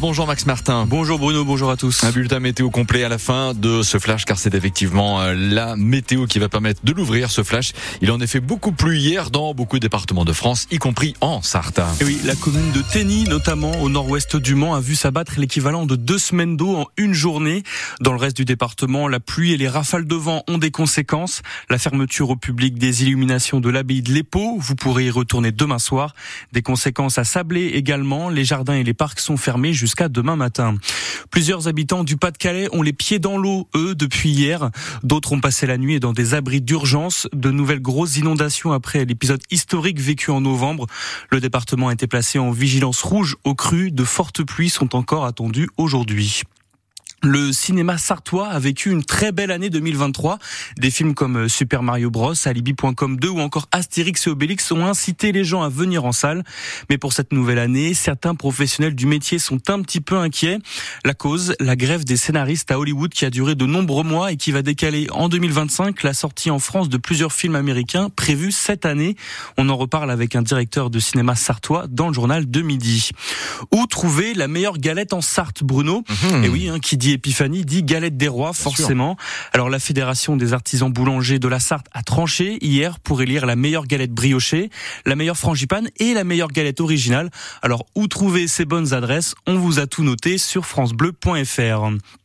Bonjour Max Martin. Bonjour Bruno, bonjour à tous. Un bulletin météo complet à la fin de ce flash car c'est effectivement euh, la météo qui va permettre de l'ouvrir ce flash. Il en est fait beaucoup plus hier dans beaucoup de départements de France, y compris en Sarthe. Et oui, la commune de Tény, notamment au nord-ouest du Mans, a vu s'abattre l'équivalent de deux semaines d'eau en une journée. Dans le reste du département, la pluie et les rafales de vent ont des conséquences. La fermeture au public des illuminations de l'abbaye de l'Épau, vous pourrez y retourner demain soir. Des conséquences à Sablé également. Les jardins et les parcs sont fermés jusqu'à demain matin. Plusieurs habitants du Pas-de-Calais ont les pieds dans l'eau, eux, depuis hier. D'autres ont passé la nuit dans des abris d'urgence. De nouvelles grosses inondations après l'épisode historique vécu en novembre. Le département a été placé en vigilance rouge au cru. De fortes pluies sont encore attendues aujourd'hui. Le cinéma sartois a vécu une très belle année 2023. Des films comme euh, Super Mario Bros, Alibi.com 2 ou encore Astérix et Obélix ont incité les gens à venir en salle. Mais pour cette nouvelle année, certains professionnels du métier sont un petit peu inquiets. La cause, la grève des scénaristes à Hollywood qui a duré de nombreux mois et qui va décaler en 2025 la sortie en France de plusieurs films américains prévus cette année. On en reparle avec un directeur de cinéma sartois dans le journal de midi. Où trouver la meilleure galette en Sarthe, Bruno? Mhm. Et oui, hein, qui dit épiphanie dit galette des rois, forcément. Alors la Fédération des artisans boulangers de la Sarthe a tranché hier pour élire la meilleure galette briochée, la meilleure frangipane et la meilleure galette originale. Alors où trouver ces bonnes adresses? On vous a tout noté sur francebleu.fr.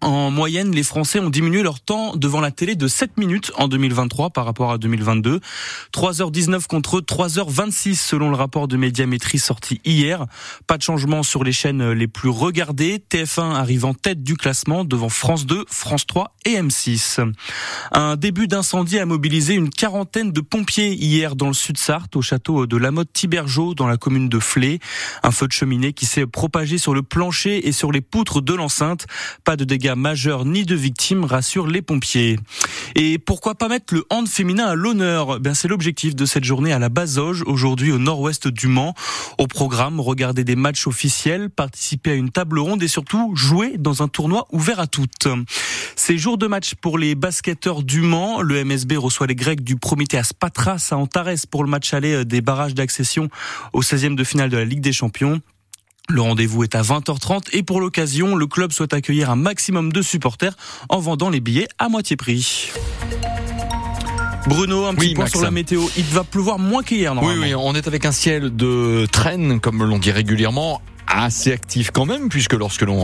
En moyenne, les Français ont diminué leur temps devant la télé de 7 minutes en 2023 par rapport à 2022. 3h19 contre 3h26 selon le rapport de médiamétrie sorti hier. Pas de changement sur les chaînes les plus regardées. TF1 arrive en tête du classement devant France 2, France 3 et M6. Un début d'incendie a mobilisé une quarantaine de pompiers hier dans le sud Sarthe au château de la Motte Tibergeau dans la commune de Flé. Un feu de cheminée qui s'est propagé sur le plancher et sur les poutres de l'enceinte. Pas de dégâts majeurs ni de victimes, rassurent les pompiers. Et pourquoi pas mettre le hand féminin à l'honneur? Ben c'est l'objectif de cette journée à la Bazoge, aujourd'hui au nord-ouest du Mans. Au programme, regarder des matchs officiels, participer à une table ronde et surtout jouer dans un tournoi ouvert à toutes. C'est jour de match pour les basketteurs du Mans. Le MSB reçoit les Grecs du Prométhéas Patras à Antares pour le match aller des barrages d'accession au 16e de finale de la Ligue des Champions. Le rendez-vous est à 20h30 et pour l'occasion, le club souhaite accueillir un maximum de supporters en vendant les billets à moitié prix. Bruno, un petit Oui, point Max. sur la météo. Il va pleuvoir moins qu'hier, Oui, normalement. oui, on est avec un ciel de traîne, comme l'on dit régulièrement, assez actif quand même, puisque lorsque l'on